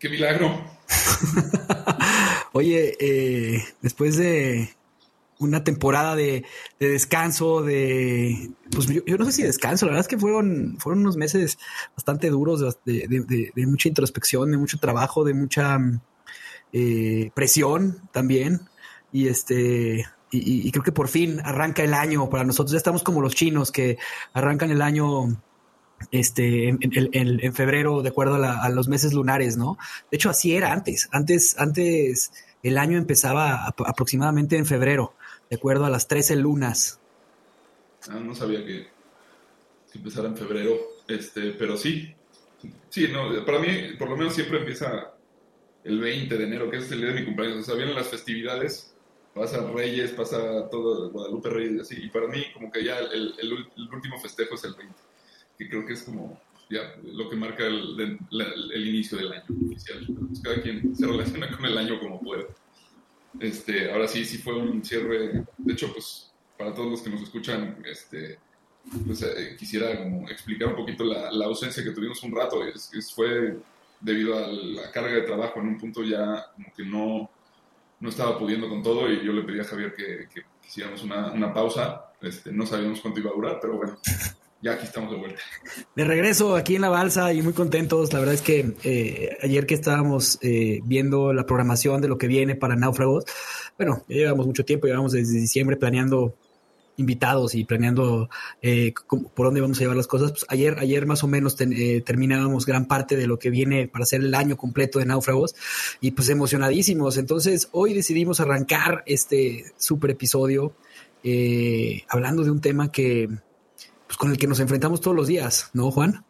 postmoderno. Oye, eh, después de una temporada de, descanso, de pues yo, no sé si descanso, la verdad es que fueron, fueron unos meses bastante duros de, mucha introspección, de mucho trabajo, de mucha eh, presión también. Y este, y, creo que por fin arranca el año para nosotros. Ya estamos como los chinos que arrancan el año este, en, febrero, de acuerdo a, los meses lunares, ¿no? De hecho, así era antes. Antes, antes el año empezaba aproximadamente en febrero, de acuerdo a las 13 lunas. Ah, no sabía que, empezara en febrero, este, pero sí. Sí, no, para mí, por lo menos siempre empieza el 20 de enero, que es el día de mi cumpleaños. O sea, vienen las festividades, pasa Reyes, pasa todo Guadalupe Reyes así. Y para mí, como que ya el, el último festejo es el 20 que creo que es como ya, lo que marca el, el, inicio del año oficial. Cada quien se relaciona con el año como puede. Este, ahora sí, sí fue un cierre. De hecho, pues para todos los que nos escuchan, este, pues, eh, quisiera como explicar un poquito la, la, ausencia que tuvimos un rato. Es, fue debido a la carga de trabajo. En un punto ya como que no, no estaba pudiendo con todo y yo le pedí a Javier que, que hiciéramos una, una pausa. Este, no sabíamos cuánto iba a durar, pero bueno, ya aquí estamos de vuelta. De regreso aquí en la balsa y muy contentos. La verdad es que eh, ayer que estábamos eh, viendo la programación de lo que viene para Náufragos, bueno, ya llevamos mucho tiempo, llevamos desde diciembre planeando invitados y planeando eh, por dónde vamos a llevar las cosas. Pues ayer, ayer más o menos terminábamos gran parte de lo que viene para hacer el año completo de Náufragos y pues emocionadísimos. Entonces hoy decidimos arrancar este super episodio hablando de un tema que pues, con el que nos enfrentamos todos los días, ¿no, Juan?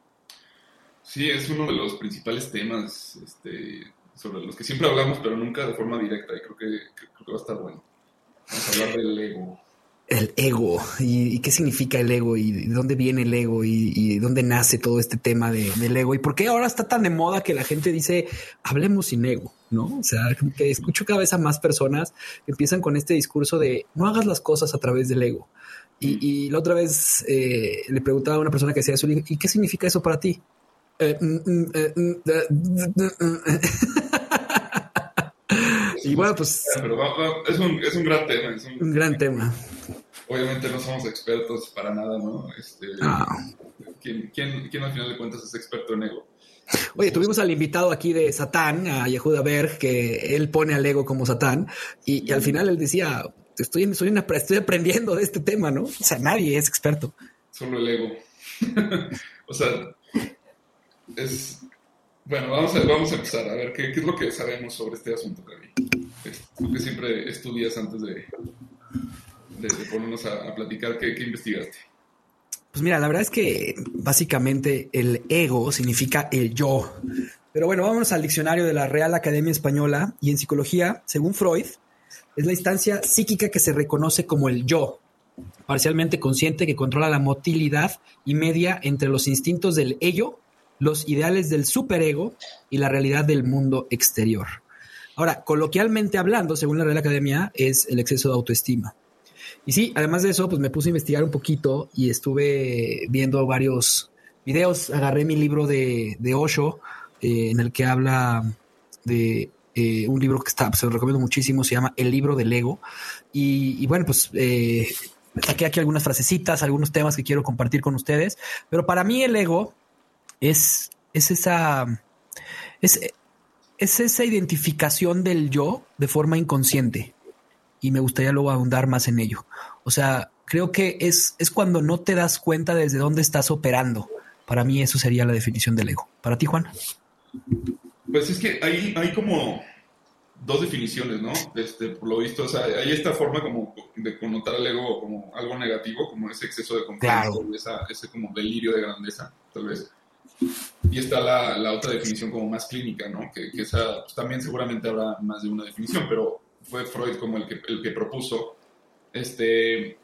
Sí, es uno de los principales temas este, sobre los que siempre hablamos, pero nunca de forma directa, y creo que, creo que va a estar bueno. Vamos a hablar del ego. El ego, ¿Y, qué significa el ego, y de dónde viene el ego, y, dónde nace todo este tema del ego, y por qué ahora está tan de moda que la gente dice, hablemos sin ego, ¿no? O sea, que escucho cada vez a más personas que empiezan con este discurso de no hagas las cosas a través del ego. Y, la otra vez eh, le preguntaba a una persona que decía eso, ¿y qué significa eso para ti? y bueno, pues... es, un, es un gran tema. Es un, gran tema. Obviamente no somos expertos para nada, ¿no? Este, ¿quién, quién, quién, al final de cuentas es experto en ego? Oye, tuvimos al invitado aquí de Satán, a Yehuda Berg, que él pone al ego como Satán, y, y al final él decía, estoy, estoy, estoy aprendiendo de este tema, ¿no? O sea, nadie es experto. Solo el ego. o sea, es... Bueno, vamos a, vamos a empezar a ver qué, qué es lo que sabemos sobre este asunto, Gaby. Tú que siempre estudias antes de, de, ponernos a, platicar, ¿qué, ¿qué investigaste? Pues mira, la verdad es que básicamente el ego significa el yo, Pero bueno, vámonos al diccionario de la Real Academia Española y en psicología, según Freud, es la instancia psíquica que se reconoce como el yo, parcialmente consciente que controla la motilidad y media entre los instintos del ello, los ideales del superego y la realidad del mundo exterior. Ahora, coloquialmente hablando, según la Real Academia, es el exceso de autoestima. Y sí, además de eso, pues me puse a investigar un poquito y estuve viendo varios videos. Agarré mi libro de, de Osho, eh, en el que habla de eh, un libro que está, se lo recomiendo muchísimo, se llama El libro del ego. Y, bueno, pues eh, saqué aquí algunas frasecitas, algunos temas que quiero compartir con ustedes. Pero para mí el ego es, es esa. Es, es esa identificación del yo de forma inconsciente. Y me gustaría luego ahondar más en ello. O sea, creo que es, es cuando no te das cuenta desde dónde estás operando. Para mí eso sería la definición del ego. ¿Para ti, Juan? Pues es que hay, hay como dos definiciones, ¿no? Este, por lo visto, o sea, hay esta forma como de connotar al ego como algo negativo, como ese exceso de confianza, ese como delirio de grandeza, tal vez. Y está la, la, otra definición como más clínica, ¿no? Que, que esa, pues, también seguramente habrá más de una definición, pero fue Freud como el que, el que propuso este,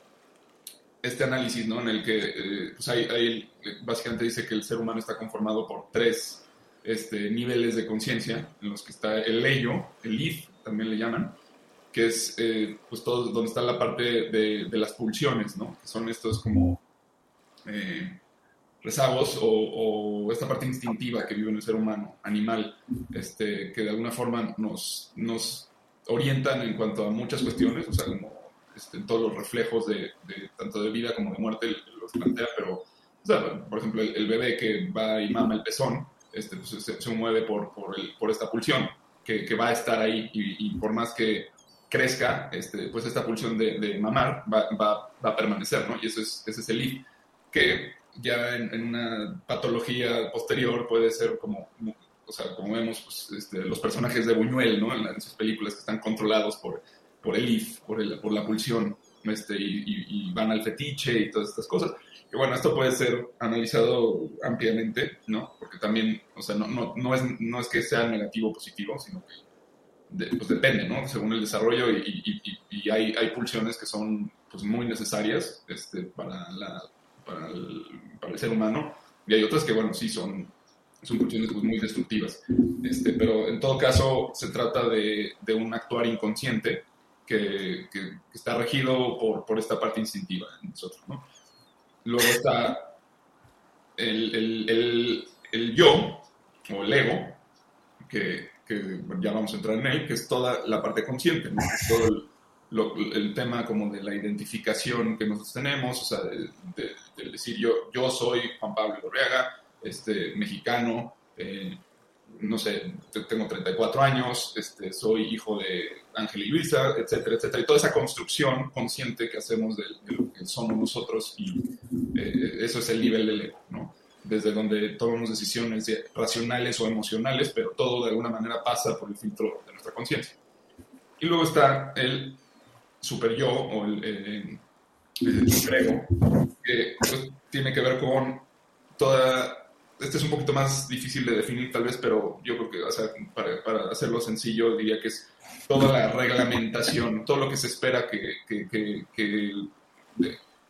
este análisis, ¿no? En el que eh, pues hay, hay, básicamente dice que el ser humano está conformado por tres este, niveles de conciencia, en los que está el ello, el if, también le llaman, que es eh, pues todo donde está la parte de, de, las pulsiones, ¿no? Que son estos como... Eh, rezagos o, esta parte instintiva que vive en el ser humano, animal, este, que de alguna forma nos, nos orientan en cuanto a muchas cuestiones, o sea, como este, todos los reflejos de, tanto de vida como de muerte los plantea, pero, o sea, por ejemplo, el, bebé que va y mama el pezón, este, pues, se, mueve por, por, el, por, esta pulsión que, que, va a estar ahí y, por más que crezca, este, pues esta pulsión de, mamar va, va, va, a permanecer, ¿no? Y eso es, ese es el I, que ya en, una patología posterior puede ser como, o sea, como vemos pues, este, los personajes de Buñuel, ¿no? En, sus películas que están controlados por, por el IF, por, el, por la pulsión, este, y, van al fetiche y todas estas cosas. Que bueno, esto puede ser analizado ampliamente, ¿no? Porque también, o sea, no, no, no, es, no es que sea negativo o positivo, sino que pues depende, ¿no? Según el desarrollo y, y, hay, hay pulsiones que son pues muy necesarias este, para la para el, para el ser humano, y hay otras que, bueno, sí son, son cuestiones pues, muy destructivas. Este, pero en todo caso, se trata de, de un actuar inconsciente que, que, está regido por, por, esta parte instintiva en nosotros. ¿no? Luego está el, el, el, el, yo, o el ego, que, que, ya vamos a entrar en él, que es toda la parte consciente, ¿no? todo el, el tema como de la identificación que nosotros tenemos, o sea, de, decir yo, yo soy Juan Pablo Lorreaga, este, mexicano, eh, no sé, tengo 34 años, este, soy hijo de Ángel y Luisa, etcétera, etcétera. Y toda esa construcción consciente que hacemos de, lo que somos nosotros y eh, eso es el nivel del ego, ¿no? Desde donde tomamos decisiones racionales o emocionales, pero todo de alguna manera pasa por el filtro de nuestra conciencia. Y luego está el super yo o el, el, que pues, tiene que ver con toda... Este es un poquito más difícil de definir tal vez, pero yo creo que o sea, para, para, hacerlo sencillo diría que es toda la reglamentación, todo lo que se espera que, que, que,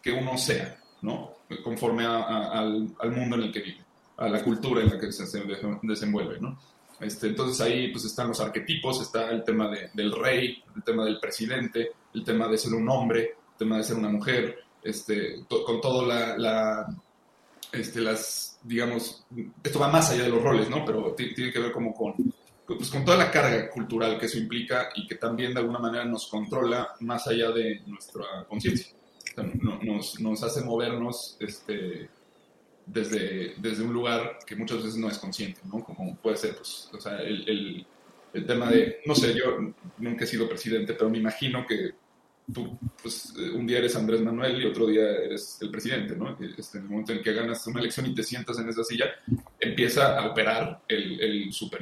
que uno sea, ¿no? Conforme al, al, mundo en el que vive, a la cultura en la que se desenvuelve, ¿no? Este, entonces ahí pues están los arquetipos, está el tema de, del rey, el tema del presidente, el tema de ser un hombre, el tema de ser una mujer, este, con todo la, la, este, las, digamos, esto va más allá de los roles, ¿no? Pero tiene que ver como con, pues, con toda la carga cultural que eso implica y que también de alguna manera nos controla más allá de nuestra conciencia. nos, nos, hace movernos este, desde, desde un lugar que muchas veces no es consciente, ¿no? Como puede ser, pues, o sea, el, el tema de, no sé, yo nunca he sido presidente, pero me imagino que tú, pues, un día eres Andrés Manuel y otro día eres el presidente, ¿no? Este, en el momento en que ganas una elección y te sientas en esa silla, empieza a operar el, el super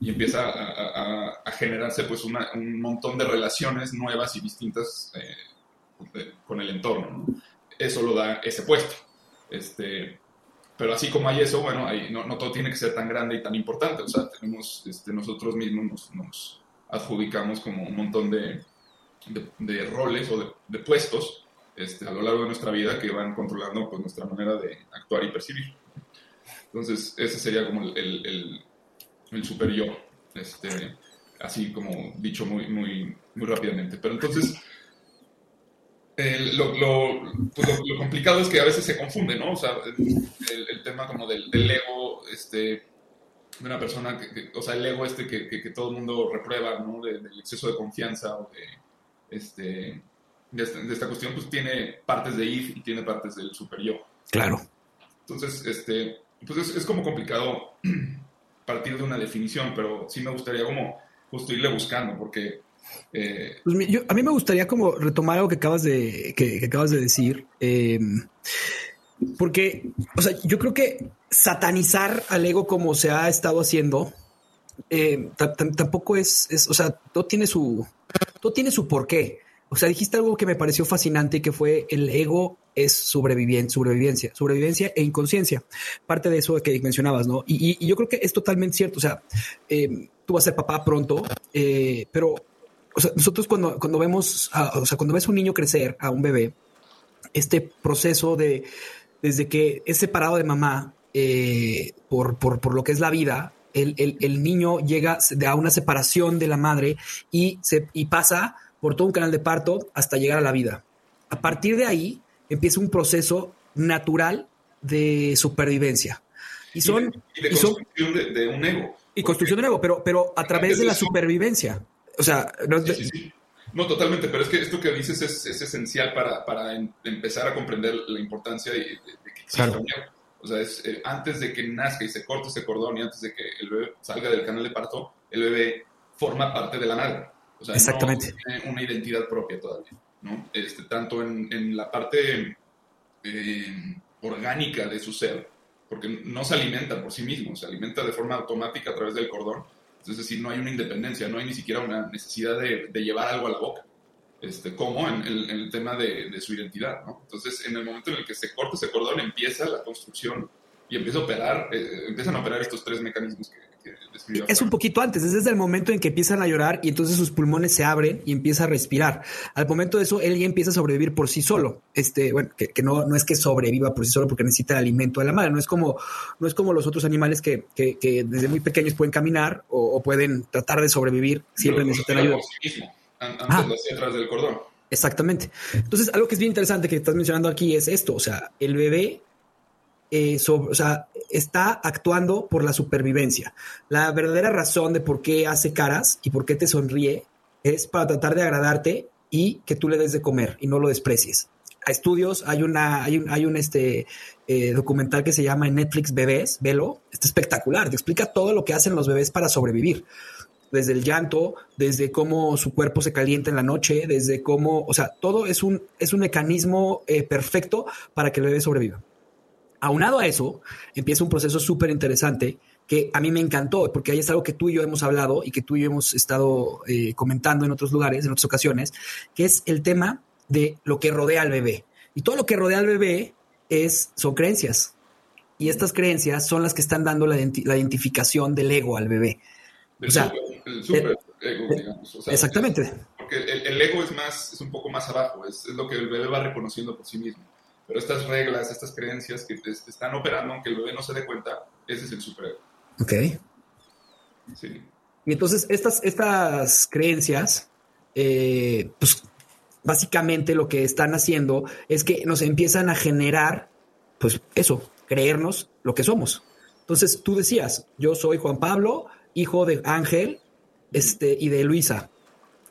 y empieza a, a, generarse pues una, un montón de relaciones nuevas y distintas eh, con el entorno. ¿no? Eso lo da ese puesto. Este, pero así como hay eso, bueno, no, no, todo tiene que ser tan grande y tan importante. O sea, tenemos, este, nosotros mismos nos, adjudicamos como un montón de, de, roles o de, puestos este, a lo largo de nuestra vida que van controlando pues, nuestra manera de actuar y percibir. Entonces, ese sería como el, el, el super yo, este, así como dicho muy, muy, muy rápidamente. Pero entonces, lo, pues lo, lo, complicado es que a veces se confunde, ¿no? O sea, el, tema como del, del, ego, este, de una persona, que, o sea, el ego este que, que, todo el mundo reprueba, ¿no? del exceso de confianza o de, este, de, esta, cuestión, pues tiene partes de if y tiene partes del super yo. Claro. Entonces, este, pues es, es como complicado partir de una definición, pero sí me gustaría como justo irle buscando, porque eh, pues a mí me gustaría como retomar algo que acabas de, que, acabas de decir. Em, porque, o sea, yo creo que satanizar al ego como se ha estado haciendo em, tampoco es, o sea, todo tiene su, todo tiene su porqué. O sea, dijiste algo que me pareció fascinante que fue el ego es sobrevivencia, sobrevivencia, sobrevivencia e inconsciencia. Parte de eso que mencionabas, ¿no? Y, yo creo que es totalmente cierto. O sea, em, tú vas a ser papá pronto, eh, pero o sea, nosotros cuando, cuando vemos, o sea, cuando ves un niño crecer, a un bebé, este proceso de, desde que es separado de mamá eh, por, por, por, lo que es la vida, el, el, el, niño llega a una separación de la madre y, se, y pasa por todo un canal de parto hasta llegar a la vida. A partir de ahí empieza un proceso natural de supervivencia. Y son... Y de, construcción de, un ego. Y construcción de un ego, pero, pero a través de la supervivencia. O sea, no, sí, sí, no, totalmente, pero es que esto que dices es, esencial para, para empezar a comprender la importancia de, que exista un O sea, es, eh, antes de que nazca y se corte ese cordón y antes de que el bebé salga del canal de parto, el bebé forma parte de la madre. O sea, Exactamente. no tiene una identidad propia todavía, ¿no? Este, tanto en, en la parte eh, orgánica de su ser, porque no se alimenta por sí mismo, se alimenta de forma automática a través del cordón, es decir, no hay una independencia, no hay ni siquiera una necesidad de, llevar algo a la boca, este, como en, el, tema de, su identidad. ¿no? Entonces, en el momento en el que se corta ese cordón, empieza la construcción y empieza a operar, eh, empiezan a operar estos tres mecanismos que, es un poquito antes, es desde el momento en que empiezan a llorar y entonces sus pulmones se abren y empieza a respirar. Al momento de eso, él ya empieza a sobrevivir por sí solo. Este, bueno, que, no, no es que sobreviva por sí solo porque necesita el alimento de la madre. No es como, no es como los otros animales que, que, desde muy pequeños pueden caminar o, pueden tratar de sobrevivir. Siempre necesitan ayuda. Antes del cordón. Exactamente. Entonces, algo que es bien interesante que estás mencionando aquí es esto. O sea, el bebé eh, o sea, está actuando por la supervivencia. La verdadera razón de por qué hace caras y por qué te sonríe es para tratar de agradarte y que tú le des de comer y no lo desprecies. A estudios, hay una, hay un, hay un este, eh, documental que se llama Netflix Bebés, velo, está espectacular, te explica todo lo que hacen los bebés para sobrevivir desde el llanto, desde cómo su cuerpo se calienta en la noche, desde cómo, o sea, todo es un, es un mecanismo eh, perfecto para que el bebé sobreviva. Aunado a eso, empieza un proceso súper interesante que a mí me encantó, porque ahí es algo que tú y yo hemos hablado y que tú y yo hemos estado eh, comentando en otros lugares, en otras ocasiones, que es el tema de lo que rodea al bebé. Y todo lo que rodea al bebé es, son creencias. Y estas creencias son las que están dando la, identificación del ego al bebé. El super, el super ego, digamos. exactamente. porque el, ego es más, es un poco más abajo, es, lo que el bebé va reconociendo por sí mismo. Pero estas reglas, estas creencias que te, están operando, aunque el bebé no se dé cuenta, ese es el superego. Ok. Sí. Y entonces estas, estas creencias, eh, pues básicamente lo que están haciendo es que nos empiezan a generar, pues eso, creernos lo que somos. Entonces tú decías, yo soy Juan Pablo, hijo de Ángel este, y de Luisa.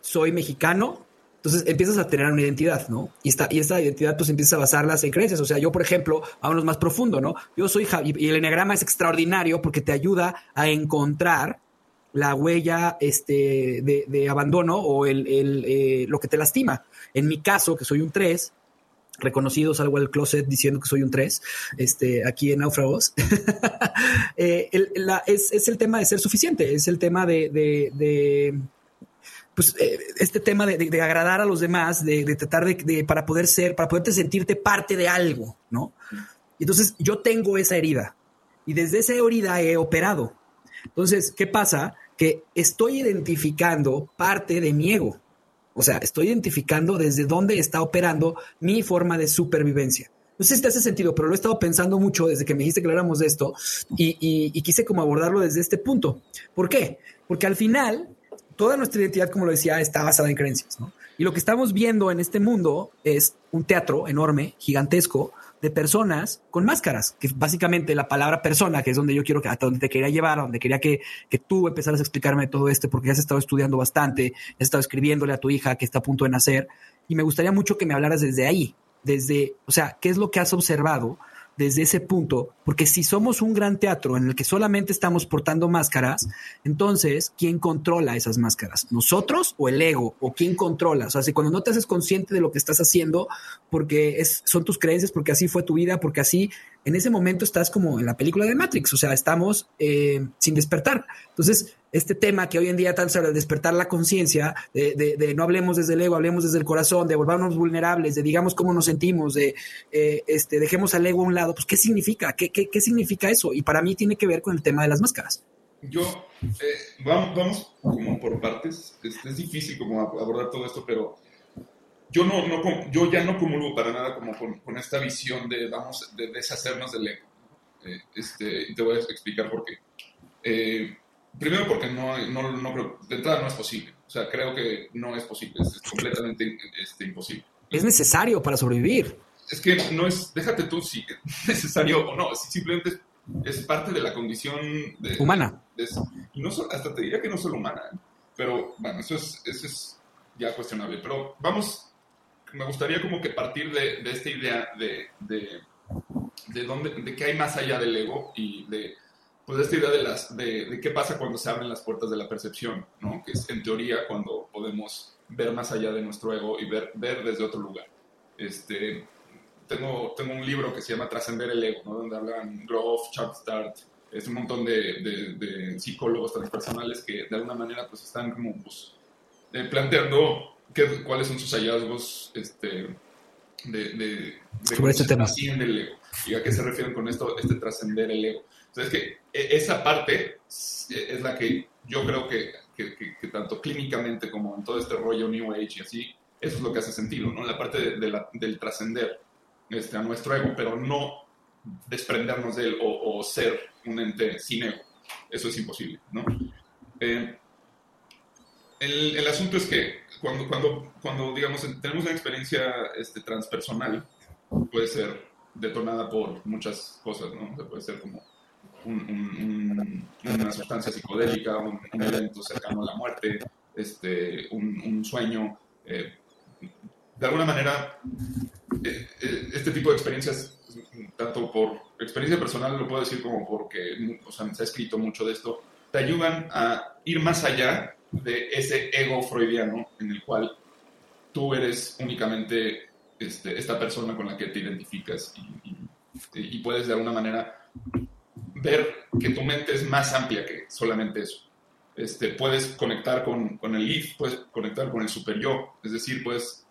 Soy mexicano, entonces empiezas a tener una identidad, ¿no? Y esta, y esta identidad pues empieza a basarlas en creencias. O sea, yo, por ejemplo, vámonos más profundo, ¿no? Yo soy Javi y el enneagrama es extraordinario porque te ayuda a encontrar la huella este, de, abandono o el, eh, lo que te lastima. En mi caso, que soy un 3, reconocido, salgo al closet diciendo que soy un 3, este, aquí en Náufragos, eh, es, el tema de ser suficiente, es el tema de pues eh, este tema de, agradar a los demás, de, tratar de, para poder ser, para poderte sentirte parte de algo, ¿no? Entonces yo tengo esa herida y desde esa herida he operado. Entonces, ¿qué pasa? Que estoy identificando parte de mi ego. O sea, estoy identificando desde dónde está operando mi forma de supervivencia. No sé si te hace sentido, pero lo he estado pensando mucho desde que me dijiste que habláramos de esto y, y, quise como abordarlo desde este punto. ¿Por qué? Porque al final, toda nuestra identidad, como lo decía, está basada en creencias. ¿no? Y lo que estamos viendo en este mundo es un teatro enorme, gigantesco, de personas con máscaras, que básicamente la palabra persona, que es donde yo quiero que, hasta donde te quería llevar, donde quería que, que tú empezaras a explicarme todo esto, porque ya has estado estudiando bastante, has estado escribiéndole a tu hija que está a punto de nacer, y me gustaría mucho que me hablaras desde ahí, desde, o sea, qué es lo que has observado desde ese punto, porque si somos un gran teatro en el que solamente estamos portando máscaras, entonces, ¿quién controla esas máscaras? ¿Nosotros o el ego? ¿O quién controla? O sea, si cuando no te haces consciente de lo que estás haciendo, porque es, son tus creencias, porque así fue tu vida, porque así en ese momento estás como en la película de Matrix, o sea, estamos eh, sin despertar. Entonces, este tema que hoy en día tanto de despertar la conciencia, de, no hablemos desde el ego, hablemos desde el corazón, de volvernos vulnerables, de digamos cómo nos sentimos, de eh, este, dejemos al ego a un lado, pues ¿qué significa? ¿Qué, qué, significa eso? Y para mí tiene que ver con el tema de las máscaras. Yo, eh, vamos, como por partes, es, es difícil como abordar todo esto, pero yo, no, no, yo ya no comulgo para nada como con, esta visión de vamos de deshacernos del ego. Eh, este, te voy a explicar por qué. Eh, primero porque no, no, no, creo, de entrada no es posible. O sea, creo que no es posible, es, completamente este, imposible. Es necesario para sobrevivir. Es que no es, déjate tú si es necesario o no, simplemente es, parte de la condición humana. y no hasta te diría que no solo humana, pero bueno, eso es, eso es ya cuestionable. Pero vamos me gustaría como que partir de, de esta idea de, de, de, dónde, de qué hay más allá del ego y de, pues, esta idea de, las, de, de, qué pasa cuando se abren las puertas de la percepción, ¿no? que es en teoría cuando podemos ver más allá de nuestro ego y ver, ver desde otro lugar. Este, tengo, tengo un libro que se llama Trascender el Ego, ¿no? donde hablan Groff, Chuck Start, es un montón de, de, psicólogos transpersonales que de alguna manera pues están como pues, eh, planteando qué, cuáles son sus hallazgos este, de, de, sobre este tema. el ego y a qué se refieren con esto, este trascender el ego. Entonces, que e, esa parte es la que yo creo que, que, que, tanto clínicamente como en todo este rollo New Age y así, eso es lo que hace sentido, ¿no? La parte de, la, del trascender este, a nuestro ego, pero no desprendernos de él o, o, ser un ente sin ego. Eso es imposible, ¿no? Eh, el, el, asunto es que cuando, cuando, cuando, digamos, tenemos una experiencia este, transpersonal, puede ser detonada por muchas cosas, ¿no? puede ser como un, una sustancia psicodélica, un, evento cercano a la muerte, este, un, sueño. Eh, de alguna manera, eh, este tipo de experiencias, tanto por experiencia personal, lo puedo decir como porque o sea, se ha escrito mucho de esto, te ayudan a ir más allá de ese ego freudiano en el cual tú eres únicamente este, esta persona con la que te identificas y, puedes de alguna manera ver que tu mente es más amplia que solamente eso. Este, puedes conectar con, con el if, puedes conectar con el super yo, es decir, puedes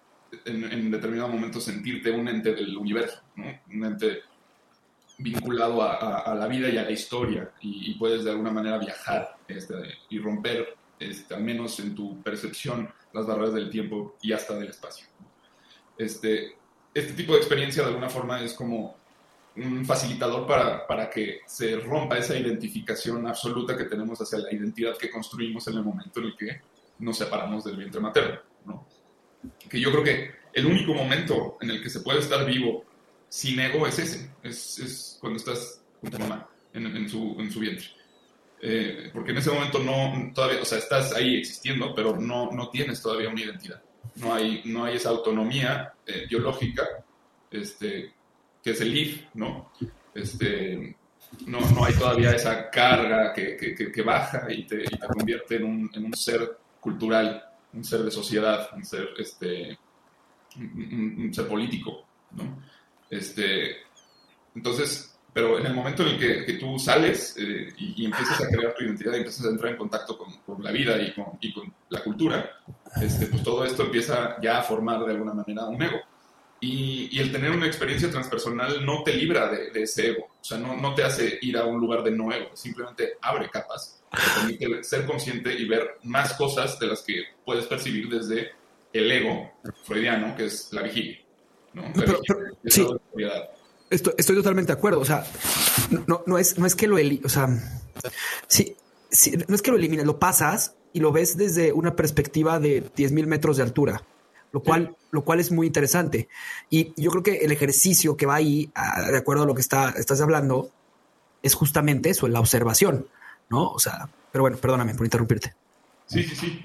en, en determinado momento sentirte un ente del universo, un ente vinculado a, la vida y a la historia y, puedes de alguna manera viajar este, y romper este, al menos en tu percepción, las barreras del tiempo y hasta del espacio. Este, este tipo de experiencia de alguna forma es como un facilitador para, para, que se rompa esa identificación absoluta que tenemos hacia la identidad que construimos en el momento en el que nos separamos del vientre materno. ¿no? Que yo creo que el único momento en el que se puede estar vivo sin ego es ese, es, es cuando estás con tu mamá en, en, su, en su vientre. Eh, porque en ese momento no, todavía, o sea, estás ahí existiendo, pero no, no tienes todavía una identidad. No hay, no hay esa autonomía eh, biológica, este, que es el IF, ¿no? Este, no, no hay todavía esa carga que, que, que baja y te, y te convierte en un, en un, ser cultural, un ser de sociedad, un ser, este, ser político, ¿no? Este, entonces, pero en el momento en el que, que tú sales eh, y, empiezas a crear tu identidad y empiezas a entrar en contacto con, con la vida y con, y con, la cultura, este, pues todo esto empieza ya a formar de alguna manera un ego. Y, y, el tener una experiencia transpersonal no te libra de, de, ese ego, o sea, no, no te hace ir a un lugar de no ego, simplemente abre capas, te permite ser consciente y ver más cosas de las que puedes percibir desde el ego freudiano, que es la vigilia. ¿no? La pero, vigilia, pero, sí. Estoy, estoy, totalmente de acuerdo. O sea, no, no, es, no es que lo o sea, sí, sí, no es que lo elimines, lo pasas y lo ves desde una perspectiva de 10 mil metros de altura, lo cual, lo cual es muy interesante. Y yo creo que el ejercicio que va ahí, de acuerdo a lo que está, estás hablando, es justamente eso, la observación, ¿no? O sea, pero bueno, perdóname por interrumpirte. Sí, sí, sí.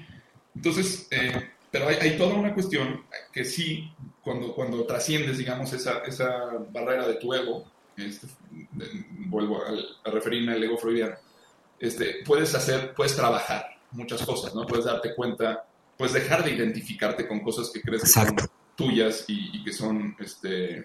Entonces, eh, pero hay, hay, toda una cuestión que sí, cuando, cuando trasciendes, digamos, esa, esa barrera de tu ego, este, vuelvo a, a, referirme al ego freudiano, este, puedes hacer, puedes trabajar muchas cosas, ¿no? Puedes darte cuenta, puedes dejar de identificarte con cosas que crees que son tuyas y, y, que son este,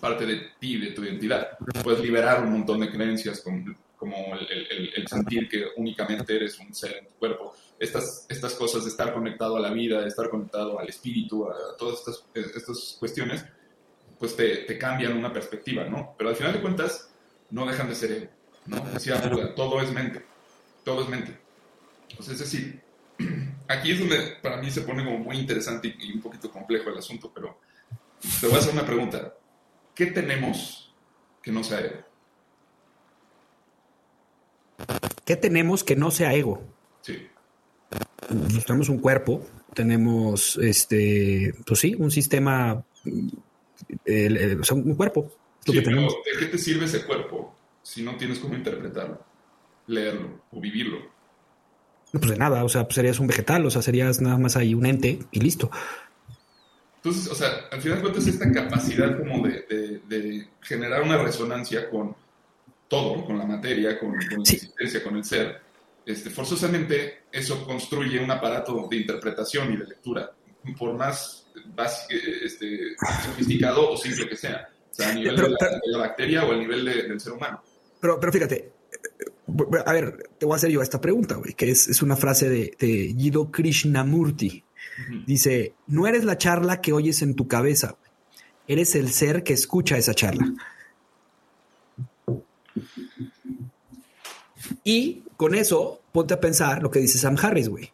parte de ti, de tu identidad. Puedes liberar un montón de creencias con, como el, el, el, sentir que únicamente eres un ser en tu cuerpo. Estas, estas cosas de estar conectado a la vida, de estar conectado al espíritu, a todas estas, estas cuestiones, pues te, te cambian una perspectiva, ¿no? Pero al final de cuentas, no dejan de ser ego, ¿no? Decía todo es mente, todo es mente. Entonces, es decir, aquí es donde para mí se pone como muy interesante y un poquito complejo el asunto, pero te voy a hacer una pregunta. ¿Qué tenemos que no sea ego? ¿Qué tenemos que no sea ego? Sí. Tenemos un cuerpo, tenemos, este, pues sí, un sistema, el, el, o sea, un cuerpo. Sí, que tenemos. ¿De qué te sirve ese cuerpo si no tienes cómo interpretarlo, leerlo o vivirlo? No, pues de nada, o sea, pues serías un vegetal, o sea, serías nada más ahí un ente y listo. Entonces, o sea, al final de cuentas, esta capacidad como de, de, de generar una resonancia con todo, con la materia, con, con sí. la existencia, con el ser, este, forzosamente eso construye un aparato de interpretación y de lectura, por más básico, este, sofisticado o simple que sea, o sea, a nivel pero, de, la, pero, de, la, bacteria o a nivel de, del ser humano. Pero, pero fíjate, a ver, te voy a hacer yo esta pregunta, güey, que es, es, una frase de, de Krishnamurti. Uh -huh. Dice, no eres la charla que oyes en tu cabeza, eres el ser que escucha esa charla. Y con eso, ponte a pensar lo que dice Sam Harris, güey.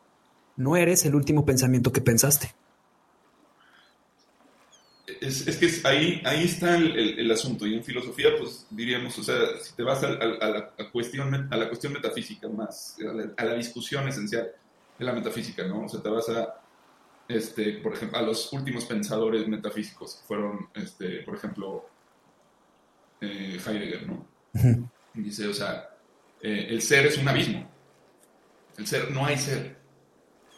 No eres el último pensamiento que pensaste. Es, es que ahí, ahí está el, el, el, asunto. Y en filosofía, pues diríamos, o sea, si te vas a, a, a, la, cuestión, a la cuestión metafísica más, a la, a la, discusión esencial de la metafísica, ¿no? O sea, te vas a, este, por ejemplo, a los últimos pensadores metafísicos, que fueron, este, por ejemplo, eh, Heidegger, ¿no? Dice, o sea, eh, el ser es un abismo. El ser, no hay ser.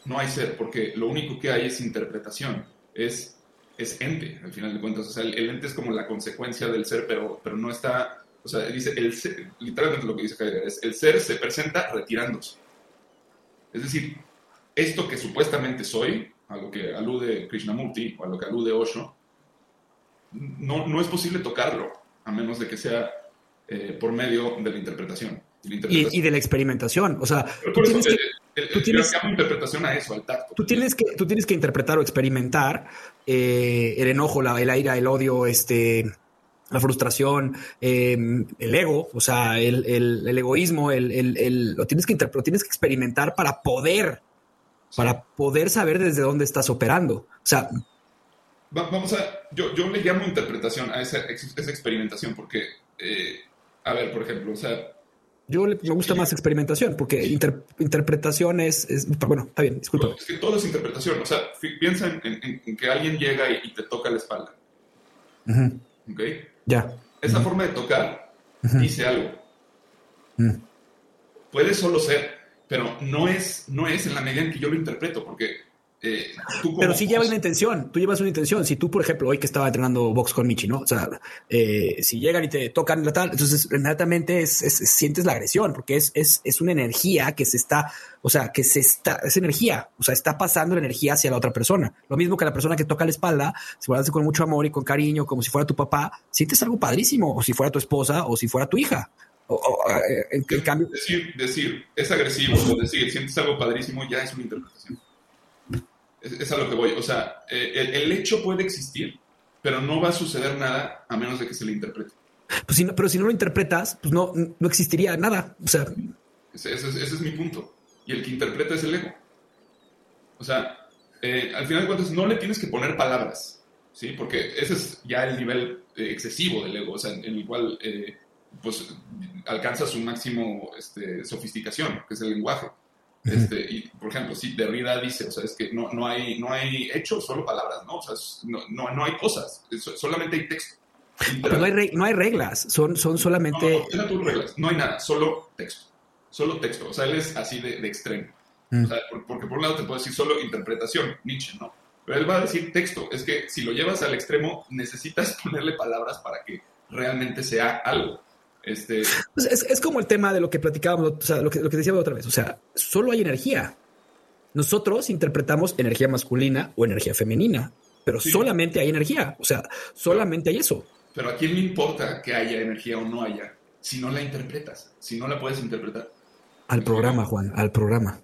No hay ser, porque lo único que hay es interpretación. Es, es ente, al final de cuentas. O sea, el, ente es como la consecuencia del ser, pero, pero no está. O sea, dice, el literalmente lo que dice Heidegger es: el ser se presenta retirándose. Es decir, esto que supuestamente soy, a lo que alude Krishnamurti o a lo que alude Osho, no, no es posible tocarlo, a menos de que sea eh, por medio de la interpretación. Y, de la experimentación. O sea, tú tienes, que, el, tú tienes interpretación a eso, al tacto. Tú tienes que, tú tienes que interpretar o experimentar eh, el enojo, la, el aire, el odio, este, la frustración, eh, el ego, o sea, el, el, el egoísmo, el, lo tienes que lo tienes que experimentar para poder, sí. para poder saber desde dónde estás operando. O sea, vamos a, yo, yo le llamo interpretación a esa, esa experimentación porque, eh, a ver, por ejemplo, o sea, yo me gusta más experimentación porque inter, interpretación es, es, Bueno, está bien, disculpa. Es que todo es interpretación. O sea, piensa en, en, en que alguien llega y, y, te toca la espalda. Uh -huh. ¿Ok? Ya. Esa uh -huh. forma de tocar uh -huh. dice algo. Puede solo ser, pero no es, no es en la medida en que yo lo interpreto, porque eh, pero sí lleva una intención, tú llevas una intención. Si tú, por ejemplo, hoy que estaba entrenando box con Michi, ¿no? O sea, eh, si llegan y te tocan la tal, entonces inmediatamente es, es, sientes la agresión, porque es, es, es una energía que se está, o sea, que se está, es energía, o sea, está pasando la energía hacia la otra persona. Lo mismo que la persona que toca la espalda, si hace con mucho amor y con cariño, como si fuera tu papá, sientes algo padrísimo, o si fuera tu esposa, o si fuera tu hija. O, o, en, en cambio. Decir, decir, es agresivo, o decir, sientes algo padrísimo, ya es una interpretación. Es, es, a lo que voy. O sea, eh, el, el, hecho puede existir, pero no va a suceder nada a menos de que se le interprete. Pues si no, pero si no lo interpretas, pues no, no existiría nada. O sea, ese, ese es- ese es mi punto. Y el que interpreta es el ego. O sea, eh, al final de cuentas, no le tienes que poner palabras, ¿sí? Porque ese es ya el nivel eh, excesivo del ego, o sea, en el cual, eh, pues, alcanza su máximo este, sofisticación, que es el lenguaje. Este, y, por ejemplo, si Derrida dice, o sea, es que no, no, hay, no hay hechos, solo palabras, ¿no? O sea, no, no, no hay cosas, solamente hay texto. pero no hay, no hay reglas, son, son solamente... No, no, deja tus reglas, no hay nada, solo texto. Solo texto, o sea, él es así de, de extremo. Mm. O sea, por- porque por un lado te puedo decir solo interpretación, Nietzsche, ¿no? Pero él va a decir texto, es que si lo llevas al extremo necesitas ponerle palabras para que realmente sea algo. Este, Pues es, es como el tema de lo que platicábamos, o sea, lo que, lo que decíamos otra vez. O sea, solo hay energía. Nosotros interpretamos energía masculina o energía femenina, pero Sí. solamente hay energía. O sea, solamente hay eso. pero a quién le importa que haya energía o no haya si no la interpretas, si no la puedes interpretar. Al programa, Juan, al programa.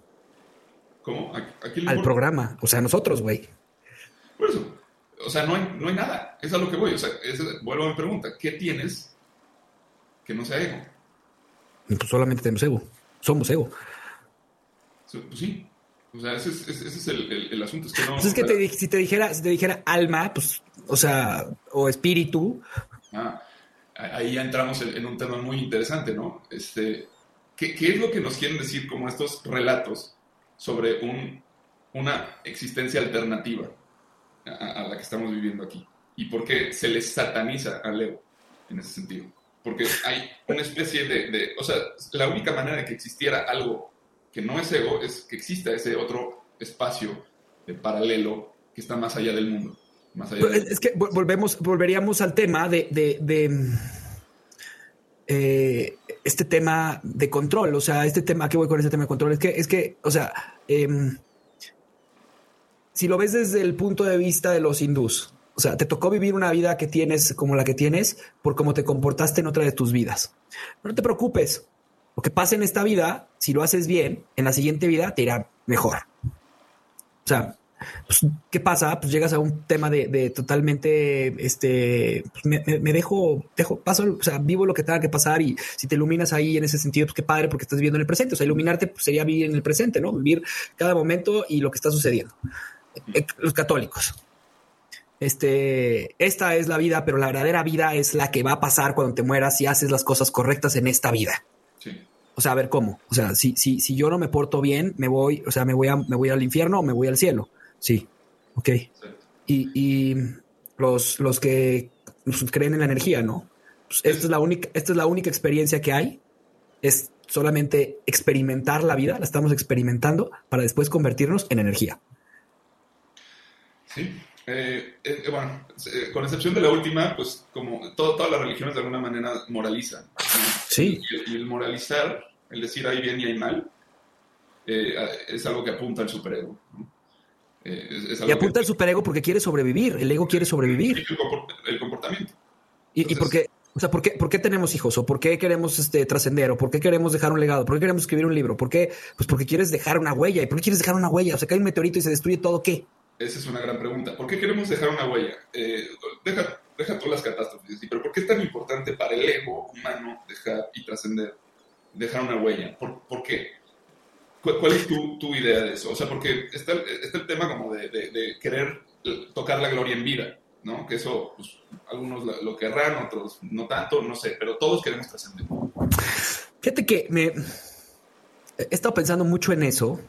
¿Cómo? ¿A, a quién le Al programa. O sea, nosotros, güey. Por eso. O sea, no hay, no hay nada. Es a lo que voy. O sea, es- vuelvo a mi pregunta. ¿Qué tienes que no sea ego? Pues solamente tenemos ego. Somos ego. Sí, Pues sí. O sea, ese es, ese es el, el- el asunto. Es que no. Pues es que te, di- si te dijera, si te dijera alma, pues, o sea, o espíritu, Ah, ahí ya entramos en, en un tema muy interesante, ¿no? Este, ¿qué, qué es lo que nos quieren decir como estos relatos sobre un, una existencia alternativa a, a la que estamos viviendo aquí? ¿Y por qué se les sataniza al ego en ese sentido? Porque hay una especie de, de- O sea, la única manera de que existiera algo que no es ego es que exista ese otro espacio de paralelo que está más allá del mundo. Más allá Pero del- Es que vol- volvemos, volveríamos al tema de, de, de, eh, este tema de control. O sea, este tema, ¿a qué voy con este tema de control? Es que, es que, o sea, em, si lo ves desde el punto de vista de los hindús, o sea, te tocó vivir una vida que tienes como la que tienes por cómo te comportaste en otra de tus vidas. No te preocupes. Lo que pasa en esta vida, si lo haces bien, en la siguiente vida te irá mejor. O sea, pues, ¿qué pasa? Pues llegas a un tema de, totalmente, este, pues, me, dejo, dejo, paso, o sea, vivo lo que tenga que pasar y si te iluminas ahí en ese sentido, pues qué padre porque estás viviendo en el presente. O sea, iluminarte pues, sería vivir en el presente, ¿no? Vivir cada momento y lo que está sucediendo. Eh, Los católicos. Este, esta es la vida, pero la verdadera vida es la que va a pasar cuando te mueras si haces las cosas correctas en esta vida. Sí. O sea, a ver cómo. O sea, si, si, si yo no me porto bien, me voy, o sea, me voy a, me voy al infierno o me voy al cielo. Sí. Ok. Y, y los, los que creen en la energía, ¿no? Pues, esta es la única, esta es la única experiencia que hay. Es solamente experimentar la vida, la estamos experimentando para después convertirnos en energía. Sí. Eh, eh, bueno, eh, con excepción de la última, pues como todo- todas las religiones de alguna manera moralizan. ¿no? Sí. Y, el- y el moralizar, el decir hay bien y hay mal, eh, es algo que apunta al superego. ¿no? Eh, es, Y apunta que- al superego porque quiere sobrevivir. El ego quiere sobrevivir. El, comport- el comportamiento. Y, y Entonces- por qué, o sea, ¿por qué, por qué tenemos hijos? ¿O por qué queremos este, trascender? ¿O por qué queremos dejar un legado? ¿Por qué queremos escribir un libro? ¿Por qué? Pues porque quieres dejar una huella. ¿Y por qué quieres dejar una huella? O sea, cae un meteorito y se destruye todo. ¿Qué? Esa es una gran pregunta. ¿Por qué queremos dejar una huella? Eh, deja, deja tú las catástrofes, pero ¿por qué es tan importante para el ego humano dejar y trascender, dejar una huella? ¿Por, por qué? ¿Cuál, cuál es tu, tu idea de eso? O sea, porque está, está el tema como de, de- de querer tocar la gloria en vida, ¿no? Que eso, pues, algunos lo querrán, otros no tanto, no sé, pero todos queremos trascender. Fíjate que me he estado pensando mucho en eso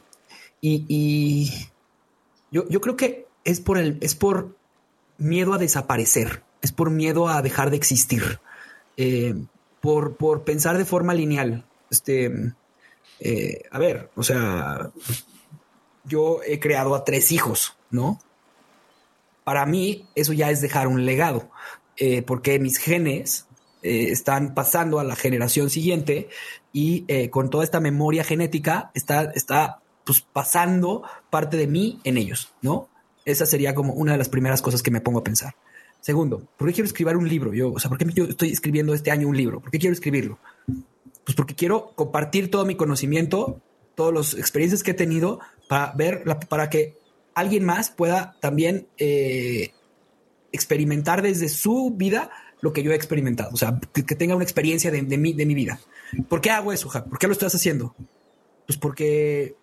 y, y yo, creo que es por el, es por miedo a desaparecer, es por miedo a dejar de existir, eh, por, por pensar de forma lineal. Este, eh, a ver, o sea, yo he creado a tres hijos, ¿no? Para mí eso ya es dejar un legado, eh, porque mis genes están pasando a la generación siguiente y con toda esta memoria genética está, está pues, pasando parte de mí en ellos, ¿no? Esa sería como una de las primeras cosas que me pongo a pensar. Segundo, ¿por qué quiero escribir un libro? Yo, o sea, ¿por qué yo estoy escribiendo este año un libro? ¿Por qué quiero escribirlo? Pues porque quiero compartir todo mi conocimiento, todas las experiencias que he tenido para ver, para que alguien más pueda también eh, experimentar desde su vida lo que yo he experimentado. O sea, que, tenga una experiencia de, de, mi, de mi vida. ¿Por qué hago eso, ¿Por qué lo estás haciendo? Pues porque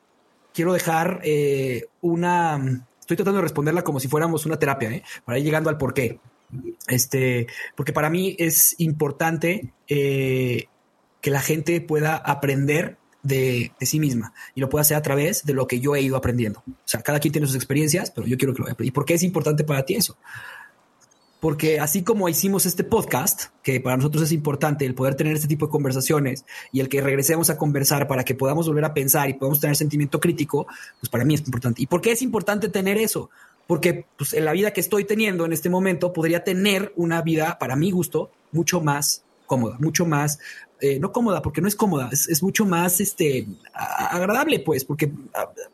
quiero dejar eh, una... Estoy tratando de responderla como si fuéramos una terapia, ¿eh? para ir llegando al por qué. Este, porque para mí es importante eh, que la gente pueda aprender de, sí misma y lo pueda hacer a través de lo que yo he ido aprendiendo. O sea, cada quien tiene sus experiencias, pero yo quiero que lo ¿Y por qué es importante para ti eso? Porque así como hicimos este podcast, que para nosotros es importante el poder tener este tipo de conversaciones y el que regresemos a conversar para que podamos volver a pensar y podamos tener sentimiento crítico, pues para mí es importante. ¿Y por qué es importante tener eso? Porque pues, en la vida que estoy teniendo en este momento podría tener una vida, para mi gusto, mucho más cómoda, mucho más eh, no cómoda, porque no es cómoda, es, mucho más este, agradable, pues, porque...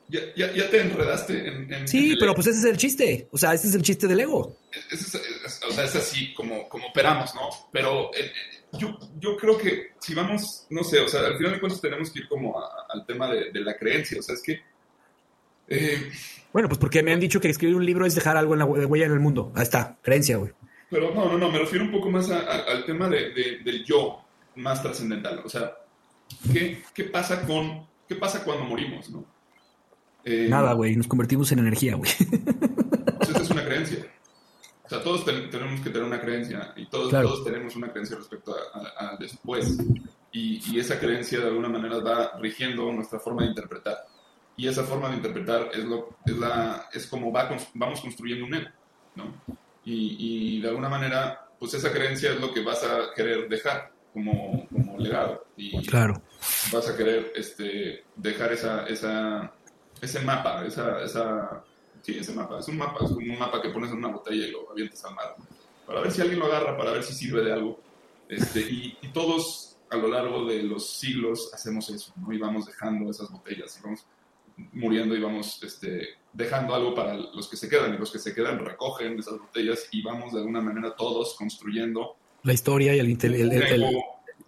Ya, ya, te enredaste en... sí, pero pues ese es el chiste, o sea, ese es el chiste del ego. o sea, es así como, como operamos, ¿no? Pero eh, yo, yo creo que si vamos, no sé, o sea, al final de cuentas tenemos que ir como al tema de, la creencia, o sea, es que... Eh, bueno, pues porque me han dicho que escribir un libro es dejar algo en la huella en el mundo. Ahí está, creencia, güey. Pero no, no, no, me refiero un poco más al tema de, del yo, más trascendental. O sea, ¿qué, ¿qué, pasa con, qué pasa cuando morimos, no? Eh, Nada, güey, nos convertimos en energía, güey. Pues esa es una creencia. O sea, todos tenemos que tener una creencia y todos, todos tenemos una creencia respecto al después. Y, y, esa creencia de alguna manera va rigiendo nuestra forma de interpretar. Y esa forma de interpretar es, lo, es, la, es como va, vamos construyendo un ego, ¿no? Y, y de alguna manera, pues esa creencia es lo que vas a querer dejar como, como legado. Y claro. vas a querer este, dejar esa, esa, ese mapa, esa, esa, sí, ese mapa. Es un mapa, es como un mapa que pones en una botella y lo avientas al mar. Para ver si alguien lo agarra, para ver si sirve de algo. Este, y, y todos a lo largo de los siglos hacemos eso, ¿no? Y vamos dejando esas botellas, y vamos muriendo y vamos este, dejando algo para los que se quedan, y los que se quedan recogen esas botellas y vamos de alguna manera todos construyendo la historia y el,